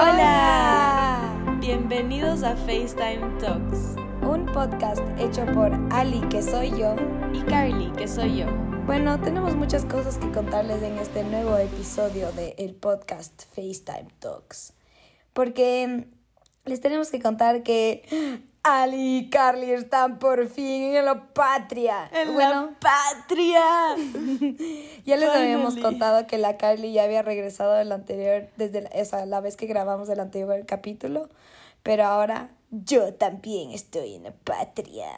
Hola. Bienvenidos a FaceTime Talks. Un podcast hecho por Ali, que soy yo. Y Carly, que soy yo. Bueno, tenemos muchas cosas que contarles en este nuevo episodio del podcast FaceTime Talks. Porque les tenemos que contar que Ali y Carly están por fin en la patria. ¡En la patria! ya les habíamos contado que la Carly ya había regresado del anterior, desde la, esa, la vez que grabamos el anterior capítulo. Pero ahora yo también estoy en la patria.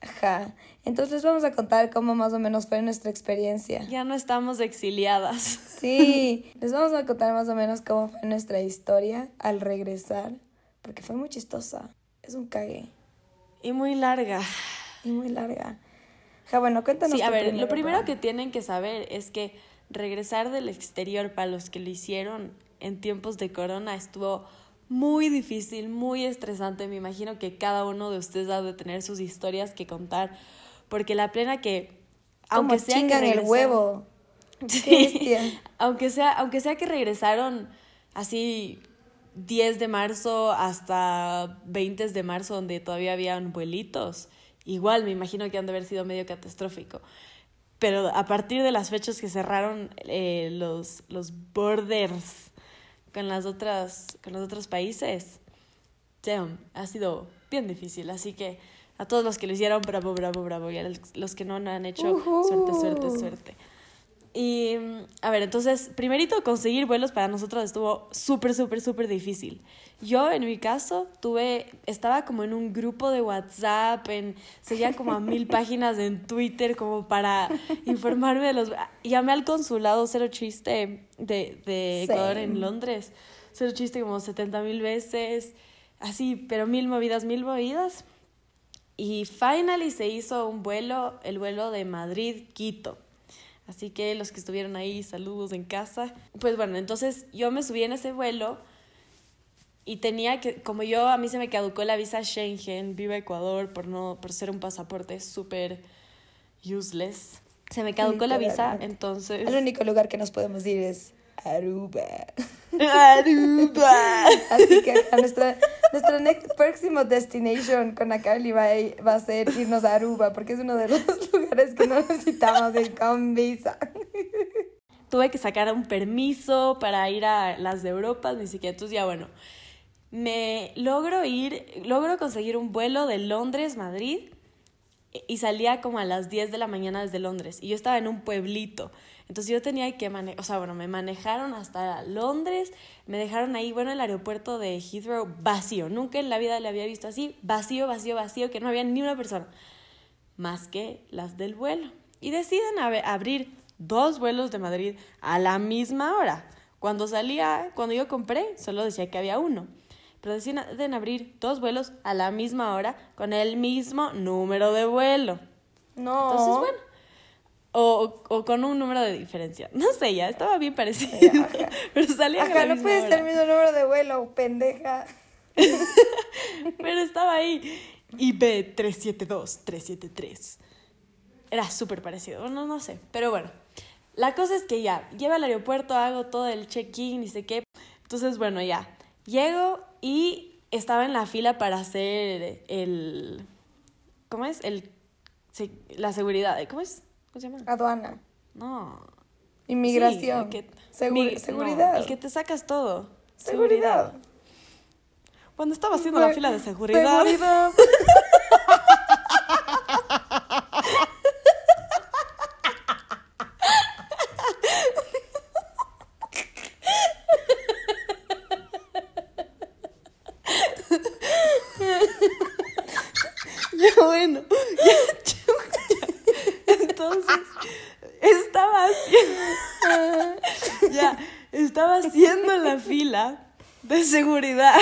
Ajá. Entonces les vamos a contar cómo más o menos fue nuestra experiencia. Ya no estamos exiliadas. Sí, les vamos a contar más o menos cómo fue nuestra historia al regresar porque fue muy chistosa. Es un cague. Y muy larga. Y muy larga. Ja, bueno, cuéntanos. Sí, a ver, lo primero que tienen que saber es que regresar del exterior para los que lo hicieron en tiempos de corona estuvo muy difícil, muy estresante. Me imagino que cada uno de ustedes ha de tener sus historias que contar, porque la plena que aunque sea que el huevo. Sí, aunque sea aunque sea que regresaron así 10 de marzo hasta 20 de marzo, donde todavía habían vuelitos, igual me imagino que han de haber sido medio catastrófico. Pero a partir de las fechas que cerraron eh, los, los borders con, las otras, con los otros países, damn, ha sido bien difícil. Así que a todos los que lo hicieron, bravo, bravo, bravo. Y a los que no han hecho, suerte, suerte, suerte. Y, a ver, entonces, primerito, conseguir vuelos para nosotros estuvo súper, súper, súper difícil. Yo, en mi caso, tuve, estaba como en un grupo de WhatsApp, en, seguía como a mil páginas en Twitter como para informarme de los... Llamé al consulado Cero Chiste de, de Ecuador en Londres, Cero Chiste como 70 mil veces, así, pero mil movidas, mil movidas. Y finally se hizo un vuelo, el vuelo de Madrid-Quito. Así que los que estuvieron ahí, saludos en casa. Pues bueno, entonces yo me subí en ese vuelo y tenía que, como yo, a mí se me caducó la visa Schengen, viva Ecuador, por, no, por ser un pasaporte súper useless. Se me caducó la visa, entonces... El único lugar que nos podemos ir es Aruba. Aruba. Así que nuestra, nuestro próximo destination con Carly va a, va a ser irnos a Aruba, porque es uno de los lugares que no necesitamos ir con visa. Tuve que sacar un permiso para ir a las de Europa, ni siquiera. Entonces, ya bueno, me logro ir, logro conseguir un vuelo de Londres, Madrid, y salía como a las 10 de la mañana desde Londres. Y yo estaba en un pueblito. Entonces yo tenía que manejar, o sea, bueno, me manejaron hasta Londres, me dejaron ahí, bueno, el aeropuerto de Heathrow vacío. Nunca en la vida le había visto así, vacío, vacío, vacío, que no había ni una persona, más que las del vuelo. Y deciden abrir dos vuelos de Madrid a la misma hora. Cuando salía, cuando yo compré, solo decía que había uno. Pero deciden abrir dos vuelos a la misma hora con el mismo número de vuelo. No. Entonces, bueno o, o, con un número de diferencia. No sé, ya estaba bien parecido. Pero salía Ajá, no puede ser el mismo número de vuelo, pendeja. Pero estaba ahí. IB372, 373. Era súper parecido. No, no sé. Pero bueno. La cosa es que ya, llevo al aeropuerto, hago todo el check-in y sé qué. Entonces, bueno, ya. Llego y estaba en la fila para hacer el. ¿Cómo es? El. La seguridad. ¿Cómo es? ¿Cómo se llama? Aduana. No. Inmigración. seguridad. el que te sacas todo. Seguridad. Cuando estaba haciendo la fila de seguridad. Seguridad. ya bueno. Entonces, estaba haciendo, ya, estaba haciendo la fila de seguridad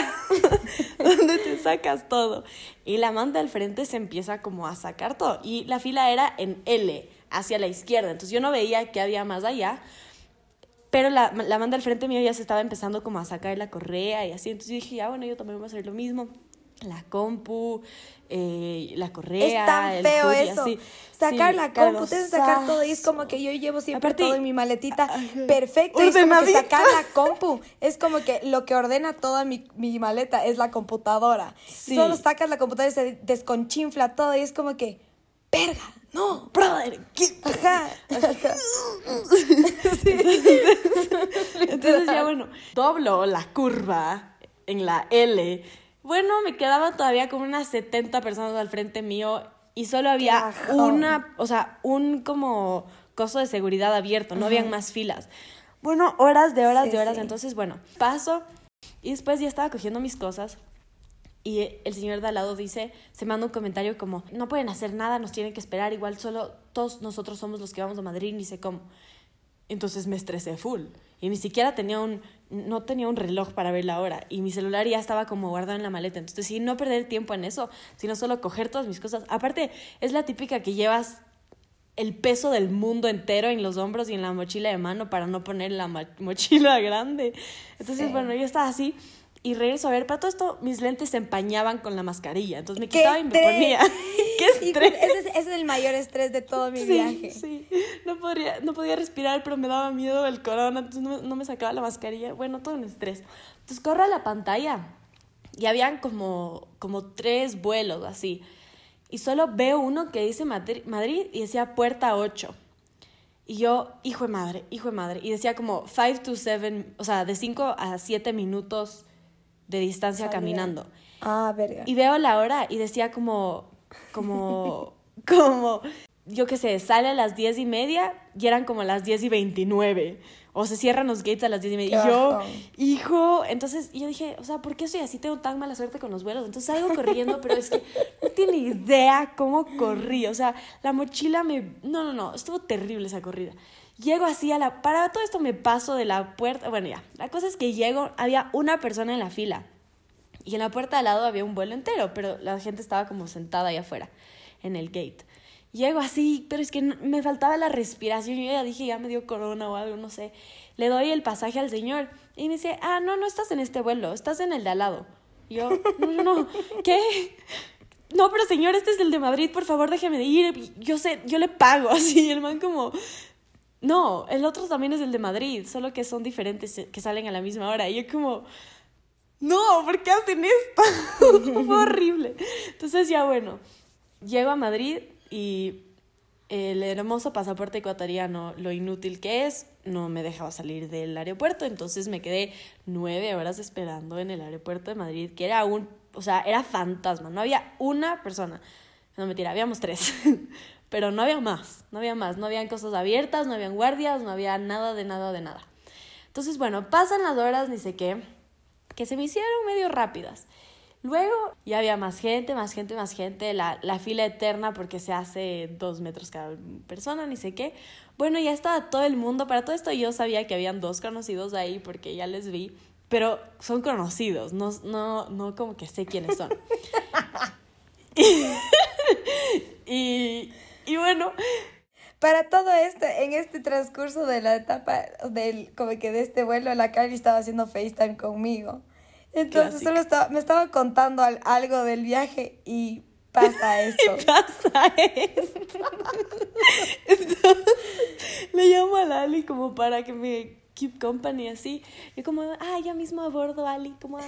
donde te sacas todo. Y la manta al frente se empieza como a sacar todo. Y la fila era en L, hacia la izquierda. Entonces yo no veía que había más allá. Pero la, la manda al frente mío ya se estaba empezando como a sacar la correa y así. Entonces yo dije, ya bueno, yo también voy a hacer lo mismo. La compu, eh, la correa. Es tan feo eso. Sacar la compu, tienes que sacar todo y es como que yo llevo siempre todo en mi maletita perfecto. Y es como que sacar la compu es como que lo que ordena toda mi, mi maleta es la computadora. Solo sacas la computadora y se desconchinfla todo y es como que, verga, no, brother. Ajá. Ajá. Entonces ya bueno, doblo la curva en la L bueno, me quedaban todavía como unas 70 personas al frente mío y solo había una, o sea, un como coso de seguridad abierto, no habían más filas. Bueno, horas de horas de horas. Entonces, bueno, paso y después ya estaba cogiendo mis cosas y el señor de al lado dice, se manda un comentario como, no pueden hacer nada, nos tienen que esperar, igual solo todos nosotros somos los que vamos a Madrid, ni sé cómo. Entonces me estresé full y ni siquiera tenía un, no tenía un reloj para ver la hora y mi celular ya estaba como guardado en la maleta. Entonces, sí, no perder tiempo en eso, sino solo coger todas mis cosas. Aparte, es la típica que llevas el peso del mundo entero en los hombros y en la mochila de mano para no poner la mochila grande. Entonces, bueno, yo estaba así y regreso a ver, para todo esto mis lentes se empañaban con la mascarilla, entonces me quitaba y me ponía. ¡Qué estrés! Ese es, el mayor estrés de todo mi viaje. Sí, no, podría, no podía respirar, pero me daba miedo el corona, entonces no, no, me sacaba la mascarilla. Bueno, todo un estrés. Entonces corro a la pantalla y habían como, como tres vuelos así. Y solo veo uno que dice Madrid, Madrid y decía puerta 8. Y yo, hijo de madre, hijo de madre. Y decía como 5 to 7, o sea, de 5 a 7 minutos de distancia caminando. Ah, verga. Y veo la hora y decía como, como, como, yo qué sé, sale a las diez y media y eran como las diez y veintinueve. O se cierran los gates a las diez y media. Y yo, hijo, entonces yo dije, o sea, ¿por qué soy así? Tengo tan mala suerte con los vuelos. Entonces salgo corriendo, pero es que no tiene idea cómo corrí. O sea, la mochila me... No, no, no, estuvo terrible esa corrida. Llego así a la... Para todo esto me paso de la puerta... Bueno, ya. La cosa es que llego, había una persona en la fila. Y en la puerta al lado había un vuelo entero, pero la gente estaba como sentada ahí afuera, en el gate. Llego así, pero es que me faltaba la respiración. Yo ya dije, ya me dio corona o algo, no sé. Le doy el pasaje al señor y me dice, ah, no, no estás en este vuelo, estás en el de al lado. Y yo, no, no, no, ¿qué? No, pero señor, este es el de Madrid, por favor, déjeme ir. Yo sé, yo le pago, así. El man como, no, el otro también es el de Madrid, solo que son diferentes, que salen a la misma hora. Y yo como, no, ¿por qué hacen esto? Fue horrible. Entonces ya bueno, llego a Madrid y el hermoso pasaporte ecuatoriano, lo inútil que es, no me dejaba salir del aeropuerto, entonces me quedé nueve horas esperando en el aeropuerto de Madrid, que era un, o sea, era fantasma, no había una persona. No, mentira, habíamos tres, pero no había más, no había más, no habían cosas abiertas, no habían guardias, no había nada de nada de nada. Entonces, bueno, pasan las horas, ni sé qué, que se me hicieron medio rápidas. Luego ya había más gente, más gente, más gente, la, la, fila eterna porque se hace dos metros cada persona, ni sé qué. Bueno, ya estaba todo el mundo, para todo esto yo sabía que habían dos conocidos ahí porque ya les vi, pero son conocidos, no, no, no como que sé quiénes son. y, y bueno, para todo esto, en este transcurso de la etapa del, como que de este vuelo, la Carly estaba haciendo FaceTime conmigo. Entonces solo estaba, me estaba contando algo del viaje y pasa esto. y pasa esto. Entonces, le llamo a Lali como para que me keep company así. Y como, ah, yo mismo abordo Ali, como,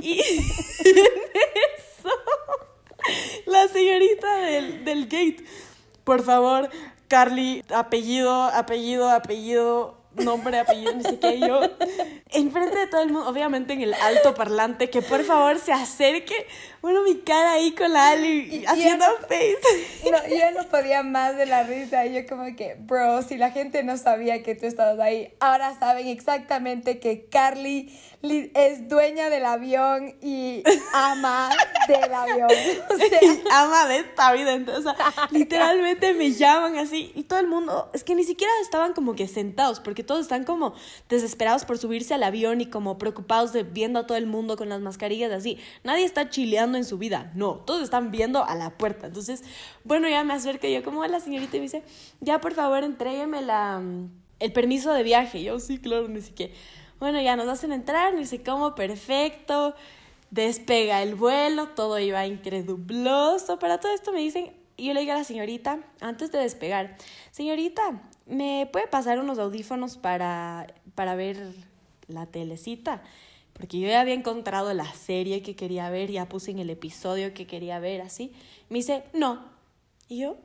y eso, la señorita del, del gate, por favor, Carly, apellido, apellido, apellido, nombre, apellido, ni qué, yo, enfrente de todo el mundo, obviamente en el alto parlante, que por favor se acerque, bueno, mi cara ahí con la Ali, haciendo face. No, yo no podía más de la risa, yo como que, bro, si la gente no sabía que tú estabas ahí, ahora saben exactamente que Carly es dueña del avión y ama del avión. O sea, ama de esta vida. Entonces, o sea, literalmente me llaman así y todo el mundo, es que ni siquiera estaban como que sentados, porque todos están como desesperados por subirse al avión y como preocupados de viendo a todo el mundo con las mascarillas así. Nadie está chileando en su vida, no, todos están viendo a la puerta. Entonces, bueno, ya me acerco yo como la señorita y me dice, ya por favor entrégueme la, el permiso de viaje. yo, sí, claro, ni siquiera bueno, ya nos hacen entrar, ni sé cómo, perfecto. despega el vuelo, todo iba increduloso. Para todo esto me dicen, y yo le digo a la señorita, antes de despegar, señorita, ¿me puede pasar unos audífonos para, para ver la telecita? Porque yo ya había encontrado la serie que quería ver, ya puse en el episodio que quería ver, así. Me dice, no. Y yo,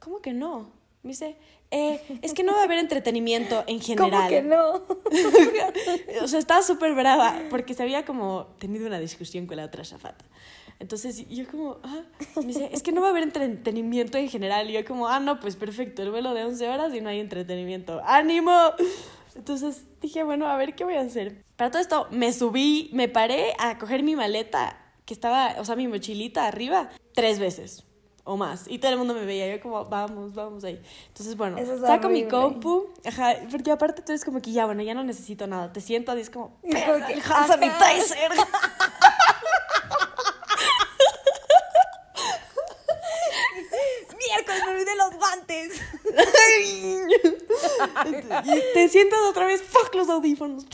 ¿cómo, que no? Me dice, eh, es que no va a haber entretenimiento en general. ¿Cómo que no? o sea, estaba súper brava porque se había como tenido una discusión con la otra zafata. Entonces yo como, ah, me dice, es que no va a haber entretenimiento en general. Y yo como, ah, no, pues perfecto, el vuelo de 11 horas y no hay entretenimiento. ¡Ánimo! Entonces dije, bueno, a ver qué voy a hacer. Para todo esto, me subí, me paré a coger mi maleta, que estaba, o sea, mi mochilita arriba, tres veces o más. Y todo el mundo me veía, yo como, vamos, vamos ahí. Entonces, bueno, saco mi compu, ajá, porque aparte tú eres como que ya, bueno, ya no necesito nada. Te siento y es como, el hand sanitizer. Y te sientas otra vez, fuck los audífonos.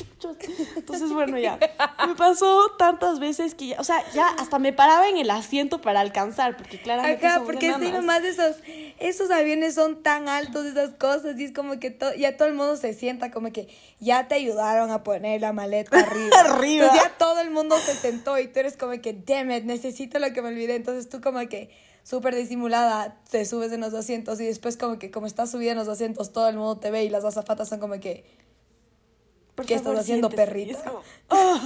Entonces, bueno, ya. Me pasó tantas veces que, ya, o sea, ya hasta me paraba en el asiento para alcanzar, porque claramente. Acá, porque sí, nomás esos, esos aviones son tan altos, esas cosas, y es como que ya todo el mundo se sienta como que ya te ayudaron a poner la maleta arriba. arriba. Entonces ya todo el mundo se sentó y tú eres como que, damn it, necesito lo que me olvidé. Entonces tú como que súper disimulada, te subes en los asientos y después como que como estás subida en los asientos todo el mundo te ve y las azafatas son como que... ¿Qué estás haciendo, perrito? Oh".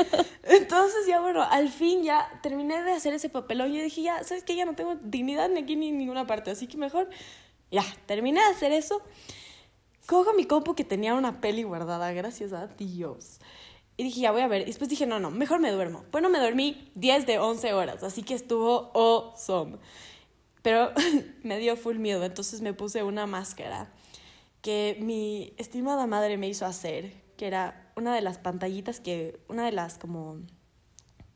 Entonces ya bueno, al fin ya terminé de hacer ese papelón y dije, ya, ¿sabes qué? Ya no tengo dignidad ni aquí ni en ninguna parte, así que mejor, ya, terminé de hacer eso. Cojo mi compu que tenía una peli guardada, gracias a Dios. Y dije, ya voy a ver. Y después dije, no, no, mejor me duermo. Bueno, me dormí 10 de 11 horas, así que estuvo awesome. Pero me dio full miedo, entonces me puse una máscara que mi estimada madre me hizo hacer, que era una de las pantallitas que, una de las como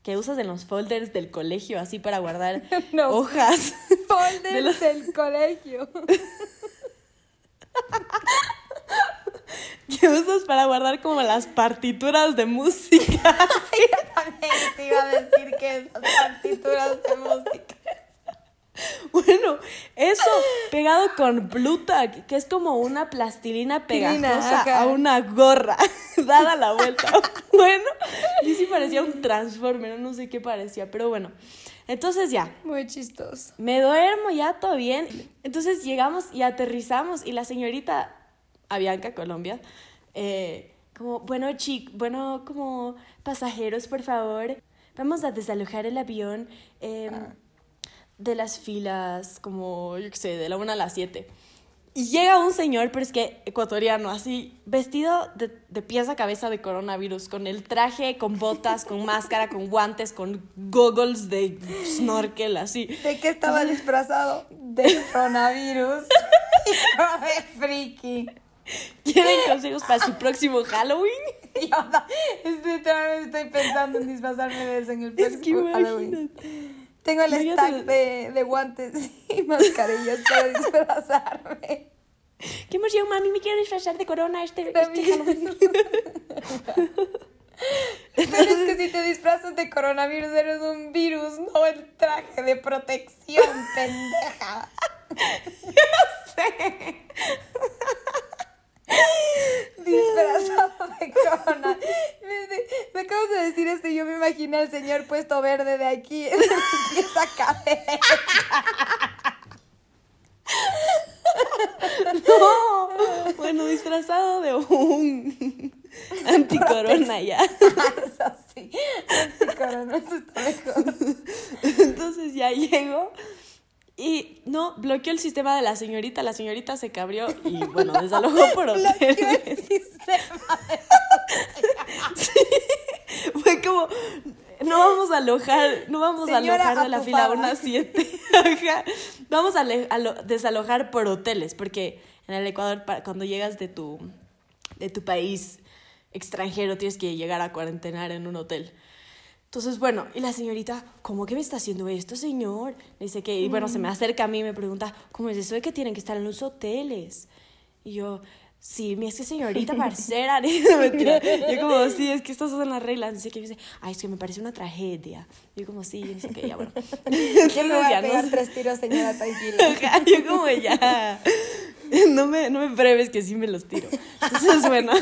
que usas en los folders del colegio, así para guardar hojas. Folders del colegio. que usas para guardar como las partituras de música. Yo también te iba a decir que esas partituras de música. Bueno, eso pegado con Bluetooth, que es como una plastilina pegajosa a una gorra, dada la vuelta. Bueno, y sí parecía un transformer, no sé qué parecía, pero bueno. Entonces ya. Muy chistoso. Me duermo ya, todo bien. Entonces llegamos y aterrizamos y la señorita Avianca, Colombia, eh, como, bueno, chic, bueno, como pasajeros, por favor, vamos a desalojar el avión em, ah. de las filas, como, yo qué sé, de la 1 a las 7. Y llega un señor, pero es que ecuatoriano, así, vestido de, de pies a cabeza de coronavirus, con el traje, con botas, con máscara, con guantes, con goggles de snorkel, así. ¿De qué estaba disfrazado? De coronavirus. de friki. ¿Quieren consejos para su próximo Halloween? Yo estoy, estoy pensando en disfrazarme de eso en el próximo Halloween. Tengo el stack de, de, guantes y mascarillas para disfrazarme. ¿Qué emoción, mami? Me quiero disfrazar de corona este, este Halloween. Pero es que si te disfrazas de coronavirus eres un virus, no el traje de protección, pendeja. Yo sé. disfrazado de corona. Me, acabas de decir esto y yo me imaginé al señor puesto verde de aquí, esa cabeza. No, bueno, disfrazado de un anticorona ya. Eso sí, anticorona, eso está mejor. Entonces ya llego y no, bloqueó el sistema de la señorita, la señorita se cabrió y bueno, desalojó por hoteles. el sistema de sí, fue como, no vamos a alojar, no vamos a alojar de la fila 1 a 7. vamos a, desalojar por hoteles, porque en el Ecuador cuando llegas de tu, de tu país extranjero tienes que llegar a cuarentenar en un hotel. Entonces, bueno, y la señorita, ¿cómo que me está haciendo esto, señor? dice que, y bueno, se me mm. acerca a mí y me pregunta, ¿cómo es eso de que tienen que estar en los hoteles? Y yo, sí, es que señorita parcera. Yo como, sí, es que estas son las reglas. Dice que dice, ay, es que me parece una tragedia. Yo como, sí, no sé qué, ya, bueno. Yo me voy a pegar tres tiros, señora, tranquila. Yo como, ya, no me, no me pruebes que sí me los tiro. Entonces, bueno,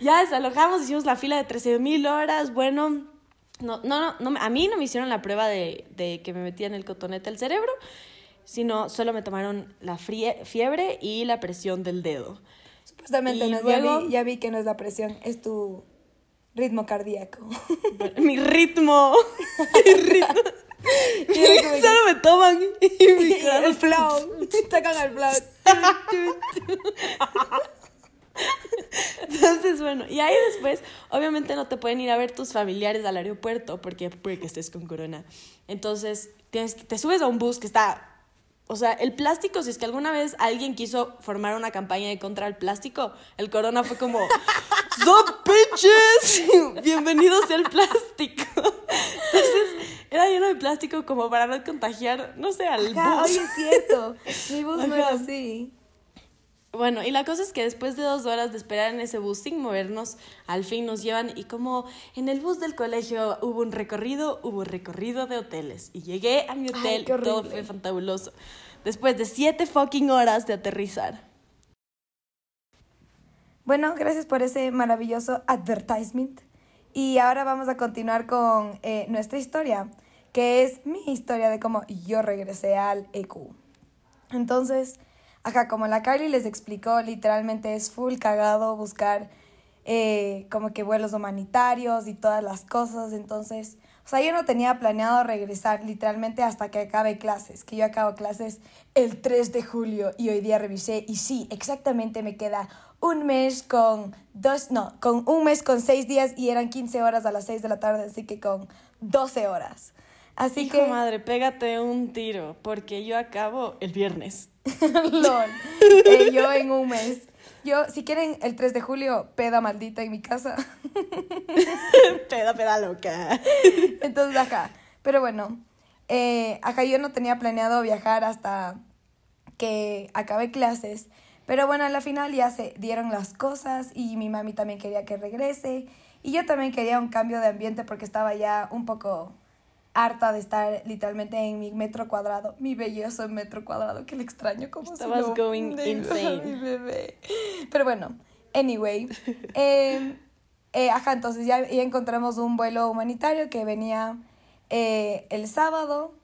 ya desalojamos, hicimos la fila de 13 mil horas, bueno... No, no, no, a mí no me hicieron la prueba de, de que me metían el cotonete al cerebro, sino solo me tomaron la fiebre y la presión del dedo. Supuestamente no, ya, vi, ya vi que no es la presión, es tu ritmo cardíaco. mi ritmo. mi ritmo. Solo me toman y mi el flow. Sacan el flow. Entonces, bueno, y ahí después, obviamente no te pueden ir a ver tus familiares al aeropuerto porque puede que estés con corona. Entonces, tienes, te subes a un bus que está o sea, el plástico, si es que alguna vez alguien quiso formar una campaña de contra el plástico, el corona fue como, ¡Sup, bitches! Bienvenidos al plástico. Entonces, era lleno de plástico como para no contagiar, no sé, al Ajá, bus. Oye, es cierto. Mi bus no era así. Bueno, y la cosa es que después de dos horas de esperar en ese bus sin movernos, al fin nos llevan y como en el bus del colegio hubo un recorrido, hubo recorrido de hoteles. Y llegué a mi hotel, todo fue fantabuloso. Después de siete fucking horas de aterrizar. Bueno, gracias por ese maravilloso advertisement. Y ahora vamos a continuar con eh, nuestra historia, que es mi historia de cómo yo regresé al EQ. Entonces, Ajá, como la Carly les explicó, literalmente es full cagado buscar eh, como que vuelos humanitarios y todas las cosas. Entonces, o sea, yo no tenía planeado regresar literalmente hasta que acabe clases, que yo acabo clases el 3 de julio y hoy día revisé y sí, exactamente me queda un mes con dos, no, con un mes con seis días y eran 15 horas a las 6 de la tarde, así que con 12 horas. Así Hijo que... madre, pégate un tiro, porque yo acabo el viernes. LOL. Eh, yo en un mes. Yo, si quieren, el 3 de julio, peda maldita en mi casa. peda, peda loca. Entonces, acá. Pero bueno, eh, acá yo no tenía planeado viajar hasta que acabé clases. Pero bueno, a la final ya se dieron las cosas y mi mami también quería que regrese. Y yo también quería un cambio de ambiente porque estaba ya un poco harta de estar literalmente en mi metro cuadrado, mi belloso metro cuadrado, que le extraño como Estabas si going insane. Mi bebé. Pero bueno, anyway. Em, eh, ajá, entonces ya, ya, encontramos un vuelo humanitario que venía eh, el sábado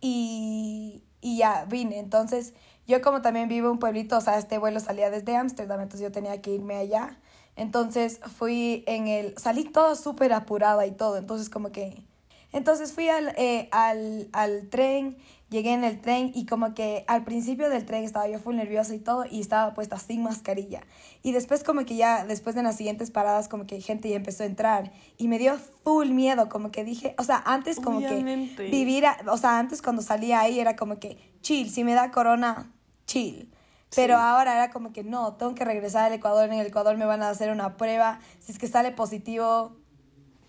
y, y ya vine. Entonces, yo como también vivo en un pueblito, o sea, este vuelo salía desde Ámsterdam, entonces yo tenía que irme allá. Entonces fui en el, salí todo súper apurada y todo, entonces como que entonces fui al, eh, al, al tren, llegué en el tren y como que al principio del tren estaba yo full nerviosa y todo y estaba puesta sin mascarilla. Y después como que ya, después de las siguientes paradas como que gente ya empezó a entrar y me dio full miedo, como que dije, o sea, antes como que vivir, o sea, antes cuando salía ahí era como que chill, si me da corona, chill. Pero ahora era como que no, tengo que regresar al Ecuador, en el Ecuador me van a hacer una prueba, si es que sale positivo,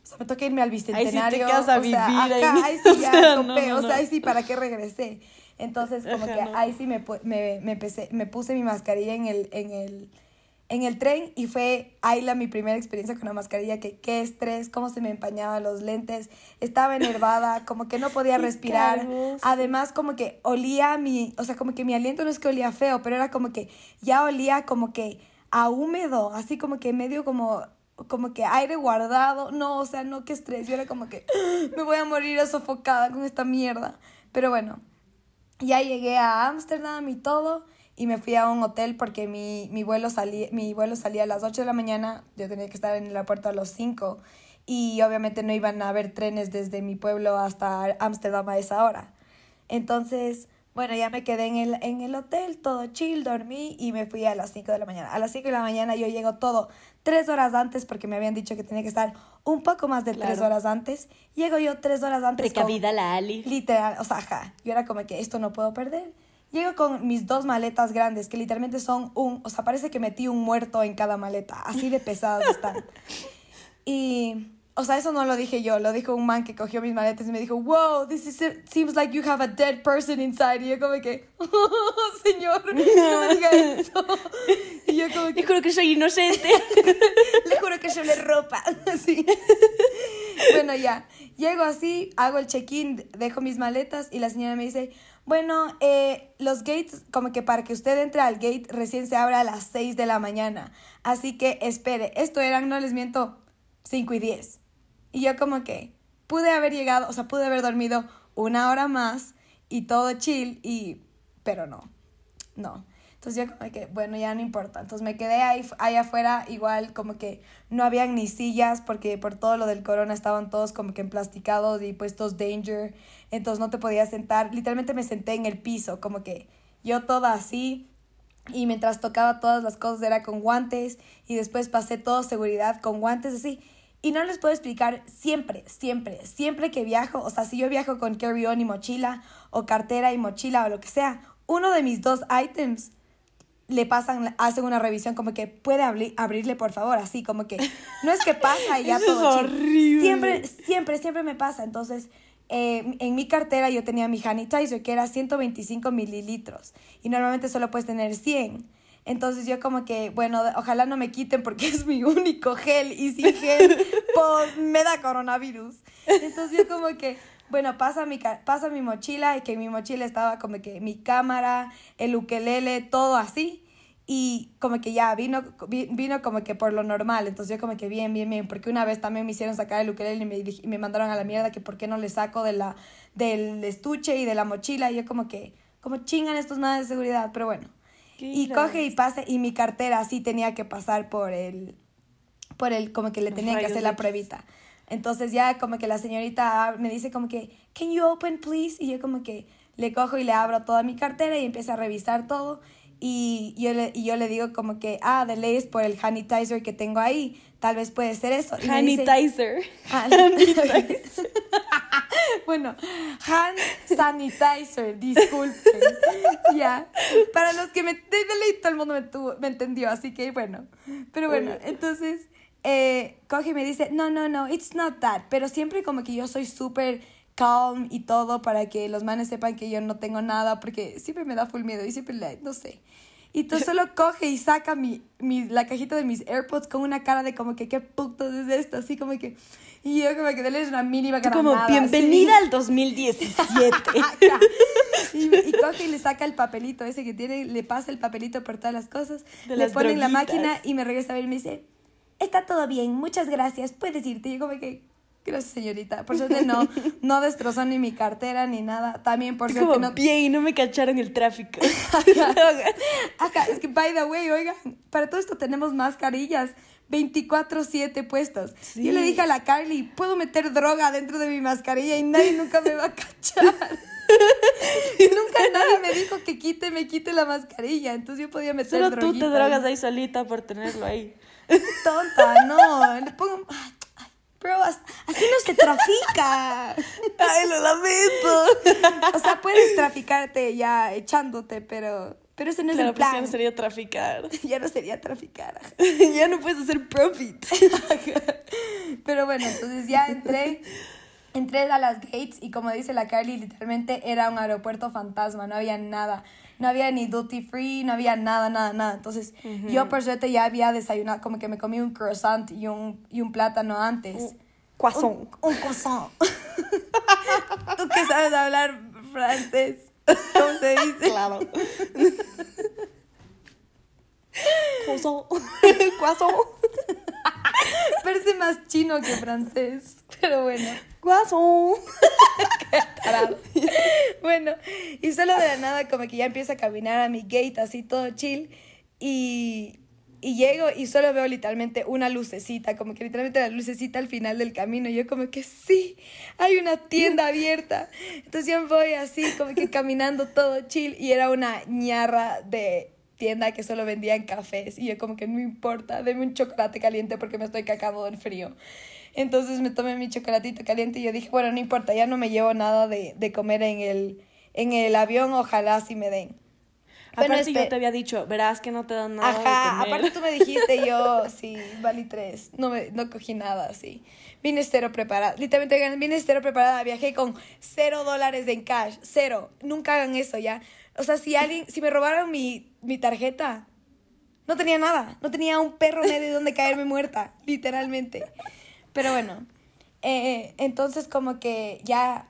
o sea, me toca irme al bicentenario. Ahí sí te quedas a vivir ahí. ahí sí ya o sea, ahí sí, ¿para qué regresé? Entonces, como que ahí sí me, me, me, empecé, me puse mi mascarilla en el, en el, en el tren y fue ahí la mi primera experiencia con la mascarilla, que qué estrés, cómo se me empañaban los lentes, estaba enervada, como que no podía respirar, además como que olía mi, o sea, como que mi aliento no es que olía feo, pero era como que ya olía como que a húmedo, así como que medio como como que aire guardado. No, o sea, no, qué estrés. Yo era como que me voy a morir sofocada con esta mierda. Pero bueno, ya llegué a Ámsterdam y todo. Y me fui a un hotel porque mi, mi, vuelo salía, mi vuelo salía a las 8 de la mañana. Yo tenía que estar en el aeropuerto a las 5. Y obviamente no iban a haber trenes desde mi pueblo hasta Ámsterdam a esa hora. Entonces, bueno, ya me quedé en el, en el hotel, todo chill, dormí y me fui a las 5 de la mañana. A las 5 de la mañana yo llego todo tres horas antes porque me habían dicho que tenía que estar un poco más de tres horas antes. Llego yo tres horas antes. Precavida la Ali. Literal, o sea, ajá. Yo era como que esto no puedo perder. Llego con mis dos maletas grandes que literalmente son un, o sea, parece que metí un muerto en cada maleta. Así de pesadas están. y o sea, eso no lo dije yo, lo dijo un man que cogió mis maletas y me dijo, wow, this is seems like you have a dead person inside. Y yo como que, oh, señor, no me diga eso. Y yo como que... Le juro que soy inocente. Le juro que yo le ropa. Sí. Bueno, ya, llego así, hago el check-in, dejo mis maletas y la señora me dice, bueno, eh, los gates, como que para que usted entre al gate recién se abra a las 6 de la mañana. Así que espere, esto eran, no les miento, 5 y 10. Y yo como que pude haber llegado, o sea, pude haber dormido una hora más y todo chill, y, pero no, no. Entonces yo como que, bueno, ya no importa. Entonces me quedé ahí, ahí afuera, igual como que no habían ni sillas porque por todo lo del corona estaban todos como que emplasticados y puestos danger. Entonces no te podías sentar. Literalmente me senté en el piso, como que yo toda así. Y mientras tocaba todas las cosas era con guantes y después pasé todo seguridad con guantes así. Y no les puedo explicar siempre, siempre, siempre que viajo, o sea, si yo viajo con carry-on y mochila, o cartera y mochila, o lo que sea, uno de mis dos items le pasan, hacen una revisión como que puede abrirle por favor, así como que no es que pasa y ya todo. Es horrible. Siempre, siempre, siempre me pasa. Entonces, eh, en mi cartera yo tenía mi sanitizer que era 125 mililitros y normalmente solo puedes tener 100. Entonces yo como que, bueno, ojalá no me quiten porque es mi único gel y sin gel pues me da coronavirus. Entonces yo como que, bueno, pasa mi, pasa mi mochila y que mi mochila estaba como que mi cámara, el ukelele, todo así. Y como que ya vino, vino como que por lo normal. Entonces yo como que bien, bien, bien. Porque una vez también me hicieron sacar el ukelele y me, y me mandaron a la mierda que por qué no le saco de la, del estuche y de la mochila. Y yo como que, como chingan estos madres de seguridad. Pero bueno y coge y pasa, y mi cartera sí tenía que pasar por el, por el, como que le tenía que hacer la pruebita. Entonces ya como que la señorita me dice como que, can you open please? Y yo como que le cojo y le abro toda mi cartera y empiezo a revisar todo. Y yo le, y yo le digo como que, ah, de ley es por el sanitizer que tengo ahí. Tal vez puede ser eso. Sanitizer. bueno, hand sanitizer, disculpen. ya. Para los que me... De, ley todo el mundo me, me entendió, así que bueno. Pero bueno, entonces... Eh, coge y me dice, no, no, no, it's not that. Pero siempre como que yo soy súper calm y todo para que los manes sepan que yo no tengo nada, porque siempre me da full miedo y siempre, no sé. Y tú solo coge y saca mi, mi, la cajita de mis AirPods con una cara de como que, ¿qué puto es esto? Así como que... Y yo como que es una mínima cara Como, bienvenida al 2017. y, y, coge y le saca el papelito ese que tiene, le pasa el papelito por todas las cosas, le pone en la máquina y me regresa a ver y me dice, está todo bien, muchas gracias, puedes irte. Y yo como que, Gracias, señorita. Por suerte no, no destrozó ni mi cartera ni nada. También por suerte no. Bien, no me cacharon el tráfico. Es que by the way, oigan, para todo esto tenemos mascarillas 24-7 puestos. Yo le dije a la Carly, puedo meter droga dentro de mi mascarilla y nadie nunca me va a cachar. y nunca nadie me dijo que quite, me quite la mascarilla. Entonces yo podía meter Solo tú te drogas ahí solita por tenerlo ahí. Tonta, no. Le pongo. Bro, así no se trafica. Ay, lo lamento. O sea, puedes traficarte ya echándote, pero, pero ese no es el pues plan. ya no sería traficar. Ya no sería traficar. ya no puedes hacer profit. pero bueno, entonces ya entré. Entré a las gates y como dice la Carly, literalmente era un aeropuerto fantasma, no había nada no había ni duty free, no había nada, nada, nada. Entonces, yo por suerte ya había desayunado, como que me comí un croissant y un, y un plátano antes. Un croissant. Un, croissant. Tú que sabes hablar francés, ¿cómo se dice? Claro. croissant. croissant. Parece más chino que francés, pero bueno. Guasón. bueno, y solo de la nada como que ya empiezo a caminar a mi gate así todo chill y, y llego y solo veo literalmente una lucecita, como que literalmente la lucecita al final del camino. Y yo como que sí, hay una tienda abierta. Entonces yo voy así como que caminando todo chill y era una ñarra de tienda que solo vendían cafés y yo como que no importa, deme un chocolate caliente porque me estoy cagando del frío. Entonces me tomé mi chocolatito caliente y yo dije, bueno, no importa, ya no me llevo nada de, de comer en el, en el avión, ojalá si me den. aparte yo te había dicho, verás que no te dan nada Ajá, aparte tú me dijiste yo, sí, valí tres, no, me, no cogí nada, sí. Vine cero preparada, literalmente vine cero preparada, viajé con cero dólares en cash, cero. Nunca hagan eso ya. O sea, si alguien, si me robaron mi, mi tarjeta, no tenía nada, no tenía un perro medio donde caerme muerta, literalmente. Pero bueno, eh, entonces como que ya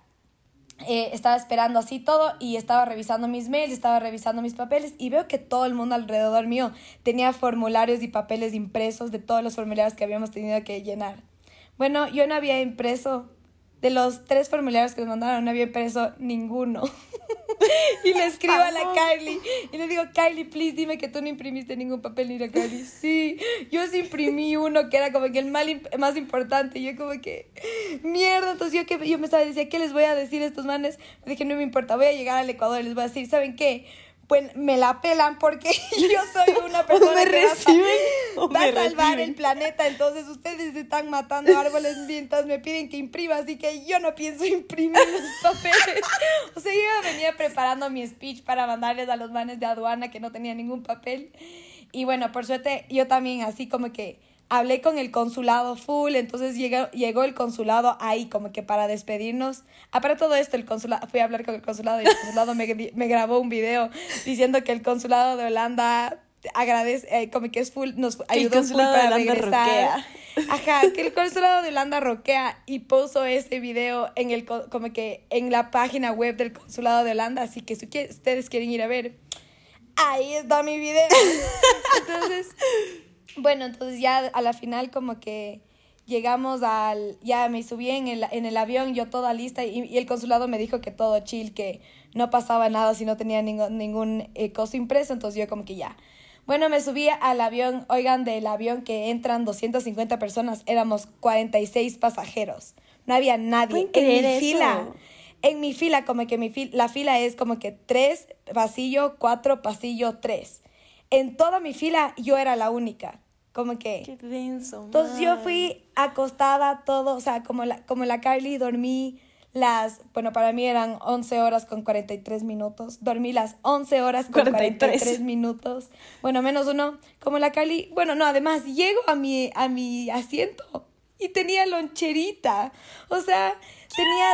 eh, estaba esperando así todo y estaba revisando mis mails, estaba revisando mis papeles y veo que todo el mundo alrededor mío tenía formularios y papeles impresos de todos los formularios que habíamos tenido que llenar. Bueno, yo no había impreso de los tres formularios que nos mandaron, no había impreso ninguno. y le escribo a la Kylie y le digo, Kylie, please dime que tú no imprimiste ningún papel. Y la Kylie, sí, yo sí imprimí uno que era como que el mal, más importante. Y yo como que, mierda, entonces yo, que, yo me estaba diciendo, ¿qué les voy a decir a estos manes? Me dije, no me importa, voy a llegar al Ecuador y les voy a decir, ¿saben qué? Pues me la pelan porque yo soy una persona que va, a, salvar el planeta. Entonces ustedes están matando árboles mientras me piden que imprima, así que yo no pienso imprimir los papeles. O sea, yo venía preparando mi speech para mandarles a los manes de aduana que no tenía ningún papel. Y bueno, por suerte yo también así como que hablé con el consulado full, entonces llegó, llegó el consulado ahí como que para despedirnos. Aparte todo esto, el consulado, fui a hablar con el consulado y el consulado me, me grabó un video diciendo que el consulado de Holanda agradece, eh, como que es full, nos ayudó full para regresar. Ajá, que el consulado de Holanda roquea y puso ese video en el, como que en la página web del consulado de Holanda, así que si ustedes quieren ir a ver, ahí está mi video. Entonces, bueno, entonces ya a la final como que llegamos al, ya me subí en el, en el avión, yo toda lista, y, el consulado me dijo que todo chill, que no pasaba nada si no tenía ningún, ningún eh, costo impreso, entonces yo como que ya. Bueno, me subí al avión, oigan, del avión que entran 250 personas, éramos 46 pasajeros, no había nadie en mi fila. En mi fila, como que mi fila, la fila es como que tres pasillo, cuatro pasillo, tres. En toda mi fila yo era la única. Como que... Qué denso. Entonces yo fui acostada todo, o sea, como la, como la Carly dormí las, bueno, para mí eran 11 horas con 43 minutos. Dormí las 11 horas con 43, minutos. Bueno, menos uno. Como la Carly, bueno, no, además llego a mi, a mi asiento y tenía loncherita. O sea, tenía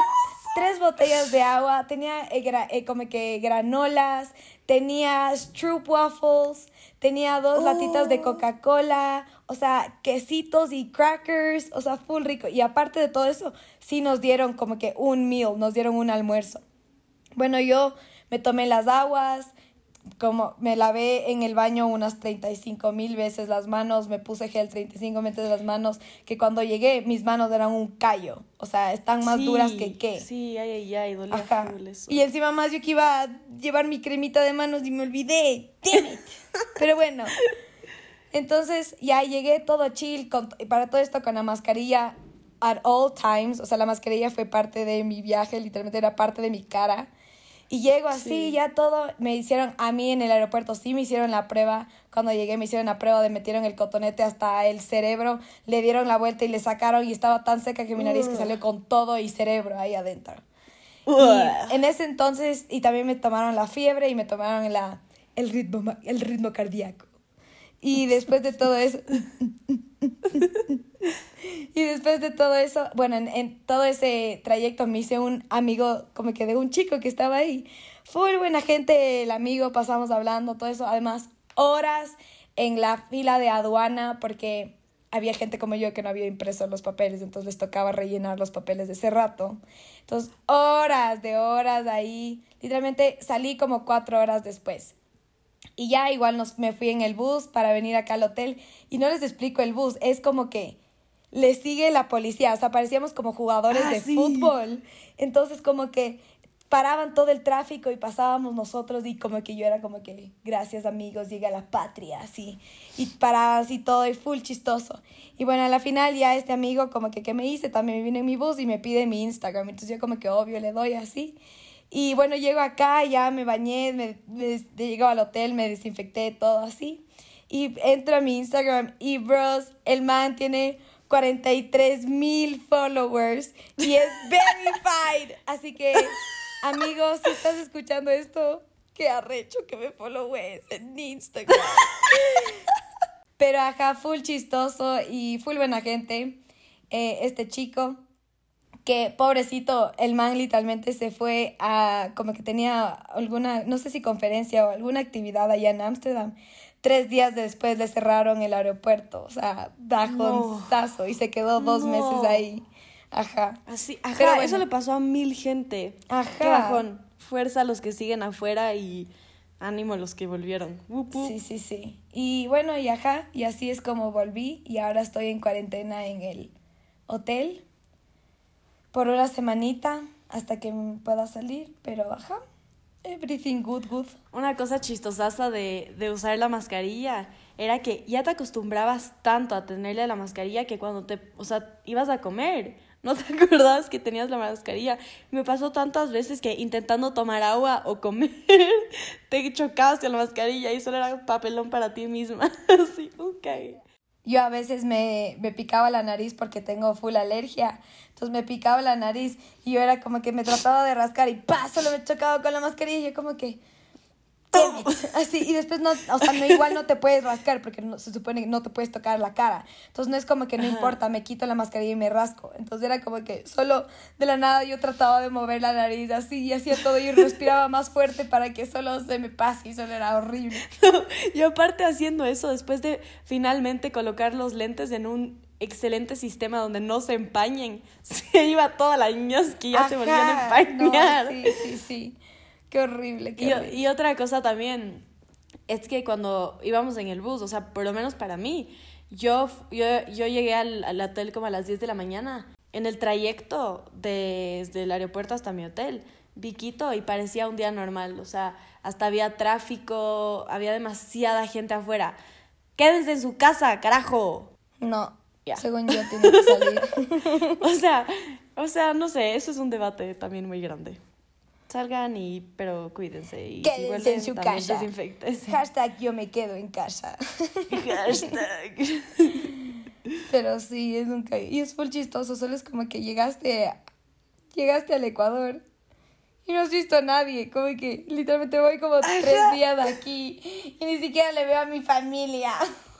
tres botellas de agua, tenía eh, eh, como que granolas, tenía Stroop Waffles, tenía dos latitas de oh. Coca-Cola, o sea, quesitos y crackers, o sea, full rico. Y aparte de todo eso, sí nos dieron como que un meal, nos dieron un almuerzo. Bueno, yo me tomé las aguas, como me lavé en el baño unas 35 mil veces las manos, me puse gel 35 veces las manos, que cuando llegué mis manos eran un callo, o sea, están más duras que qué. Sí, ay, ay, ay, dolía Ajá. Y encima más yo que iba a llevar mi cremita de manos y me olvidé, damn it. Pero bueno, entonces ya llegué todo chill, con, para todo esto con la mascarilla at all times, o sea, la mascarilla fue parte de mi viaje, literalmente era parte de mi cara y llego así, ya todo, me hicieron, a mí en el aeropuerto sí me hicieron la prueba, cuando llegué me hicieron la prueba de metieron el cotonete hasta el cerebro, le dieron la vuelta y le sacaron y estaba tan seca que mi nariz que salió con todo y cerebro ahí adentro. Y en ese entonces, y también me tomaron la fiebre y me tomaron la, el, ritmo, el ritmo cardíaco. Y después de todo eso... y después de todo eso, bueno, en, todo ese trayecto me hice un amigo como que de un chico que estaba ahí. Fue buena gente, el amigo, pasamos hablando, todo eso. Además, horas en la fila de aduana porque había gente como yo que no había impreso los papeles, entonces les tocaba rellenar los papeles de ese rato. Entonces, horas de horas ahí. Literalmente salí como cuatro horas después. Y ya igual nos, me fui en el bus para venir acá al hotel. Y no les explico el bus, es como que le sigue la policía. O sea, parecíamos como jugadores ah, de fútbol. Entonces, como que paraban todo el tráfico y pasábamos nosotros y como que yo era como que gracias amigos, llega la patria, así. Y paraban así todo y full chistoso. Y bueno, a la final ya este amigo como que, ¿qué me hice? También me viene en mi bus y me pide mi Instagram. Entonces yo como que obvio le doy así. Y bueno, llego acá, ya me bañé, me, me, llego al hotel, me desinfecté, todo así. Y entro a mi Instagram y, bros, el man tiene 43 mil followers y es verified. Así que, amigos, si estás escuchando esto, qué arrecho que me followes en Instagram. Pero ajá, full chistoso y full buena gente. Eh, este chico, que pobrecito, el man literalmente se fue a, como que tenía alguna, no sé si conferencia o alguna actividad allá en Ámsterdam. Tres días después le cerraron el aeropuerto, o sea, bajonzazo, y se quedó dos meses ahí. Ajá. Así, ajá, eso le pasó a mil gente. Ajá. Qué bajón. Fuerza a los que siguen afuera y ánimo a los que volvieron. Sí, sí, sí. Y bueno, y ajá, y así es como volví y ahora estoy en cuarentena en el hotel por una semanita hasta que pueda salir, pero ajá, everything good, good. Una cosa chistosa de, de usar la mascarilla era que ya te acostumbrabas tanto a tenerle la mascarilla que cuando te, o sea, ibas a comer no te acordabas que tenías la mascarilla. Me pasó tantas veces que intentando tomar agua o comer, te chocabas con la mascarilla y solo era papelón para ti misma. Así, ok. Yo a veces me, me picaba la nariz porque tengo full alergia. Entonces me picaba la nariz y yo era como que me trataba de rascar y ¡pah! Solo me chocaba con la mascarilla y yo como que Así, y después no, o sea, no, igual no te puedes rascar porque no, se supone que no te puedes tocar la cara. Entonces no es como que no importa, me quito la mascarilla y me rasco. Entonces era como que solo de la nada yo trataba de mover la nariz así y hacía todo y respiraba más fuerte para que solo se me pase y solo era horrible. y aparte haciendo eso, después de finalmente colocar los lentes en un excelente sistema donde no se empañen, se iba toda la ñosquilla, se volvían a empañar. sí, sí, sí. Qué horrible, qué y, horrible. Y otra cosa también es que cuando íbamos en el bus, o sea, por lo menos para mí, yo, yo, yo llegué al, al hotel como a las 10 de la mañana. En el trayecto desde el aeropuerto hasta mi hotel, Viquito, y parecía un día normal. O sea, hasta había tráfico, había demasiada gente afuera. Quédense en su casa, carajo. No, según yo tiene que salir. o sea, o sea, no sé, eso es un debate también muy grande salgan y pero cuídense y Quédense en su casa. Hashtag yo me quedo en casa. Hashtag. pero sí, es un y es full chistoso, solo es como que llegaste llegaste al Ecuador y no has visto a nadie, como que literalmente voy como tres días de aquí y ni siquiera le veo a mi familia.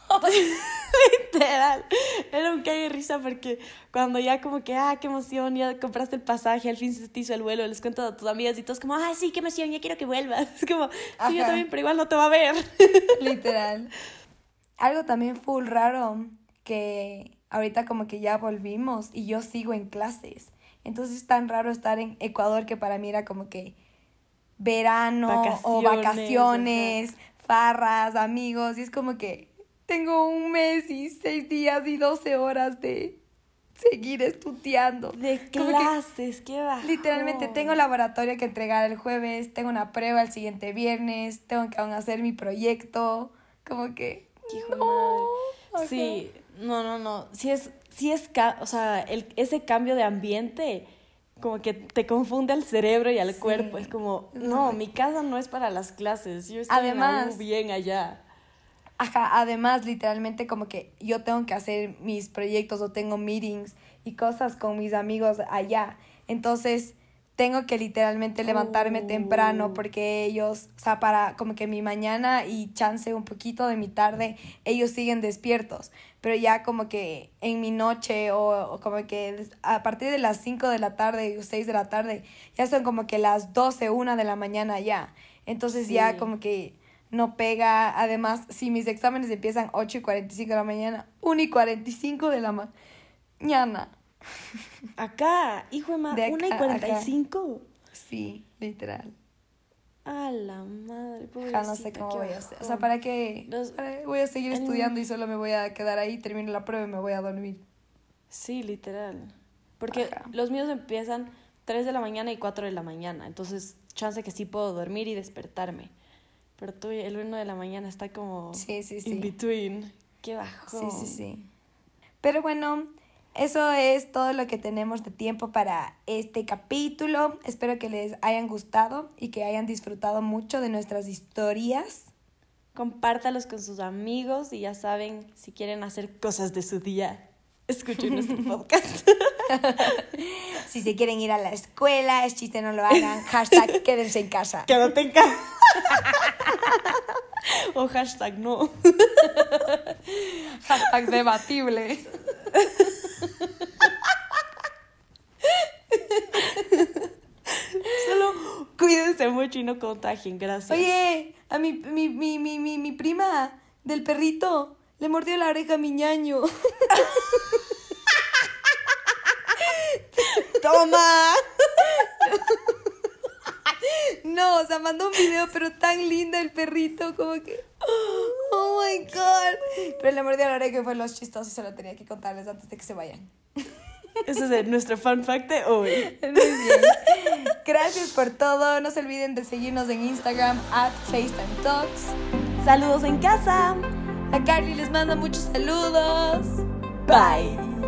Literal. Era un cague de risa porque cuando ya como que, ah, qué emoción, ya compraste el pasaje, al fin se te hizo el vuelo, les cuento a tus amigas y todos como, ah, sí, qué emoción, ya quiero que vuelvas. Es como, sí, yo también, pero igual no te va a ver. Literal. Algo también full raro que ahorita como que ya volvimos y yo sigo en clases. Entonces es tan raro estar en Ecuador que para mí era como que verano o vacaciones, farras, amigos, y es como que tengo un mes y seis días y doce horas de seguir estudiando. De clases, qué bajo. Literalmente tengo laboratorio que entregar el jueves, tengo una prueba el siguiente viernes, tengo que aún hacer mi proyecto, como que... no. Sí, no, no, no. Si es, si es, o sea, el, ese cambio de ambiente como que te confunde al cerebro y al cuerpo. Es como, no, mi casa no es para las clases, yo estoy Además, bien allá. Ajá, además, literalmente como que yo tengo que hacer mis proyectos o tengo meetings y cosas con mis amigos allá. Entonces, tengo que literalmente levantarme temprano oh. porque ellos, o sea, para como que mi mañana y chance un poquito de mi tarde, ellos siguen despiertos. Pero ya como que en mi noche o, como que a partir de las 5 de la tarde o 6 de la tarde, ya son como que las 12, 1 de la mañana ya. Entonces ya como que no pega. Además, si mis exámenes empiezan 8 y 45 de la mañana, 1 y 45 de la mañana. Acá, hijo de madre, 1 y 45. Sí, literal. A la madre, Ya no sé cómo voy a hacer. O sea, ¿para qué? voy a seguir estudiando y solo me voy a quedar ahí, termino la prueba y me voy a dormir. Sí, literal. Porque los míos empiezan 3 de la mañana y 4 de la mañana. Entonces, chance que sí puedo dormir y despertarme. Pero tú, el 1 de la mañana está como sí, sí, sí. in between. Qué bajo. Sí, sí, sí. Pero bueno, eso es todo lo que tenemos de tiempo para este capítulo. Espero que les hayan gustado y que hayan disfrutado mucho de nuestras historias. Compártalos con sus amigos y ya saben, si quieren hacer cosas de su día, escuchen nuestro podcast. si se quieren ir a la escuela, es chiste, no lo hagan. Hashtag quédense en casa. Quédate en casa. O hashtag no. hashtag debatible. Solo cuídense mucho y no contagien, gracias. Oye, a mi, mi, mi, mi, mi, mi prima del perrito le mordió la oreja a mi ñaño. ¡Toma! No, o sea, mandó un video, pero tan linda el perrito, como que. Oh my god. Pero le mordió la oreja y fue los chistosos y se lo tenía que contarles antes de que se vayan. Ese es nuestro fun fact de hoy. Muy bien. Gracias por todo. No se olviden de seguirnos en Instagram at FaceTime Talks. Saludos en casa. A Carly les manda muchos saludos. Bye.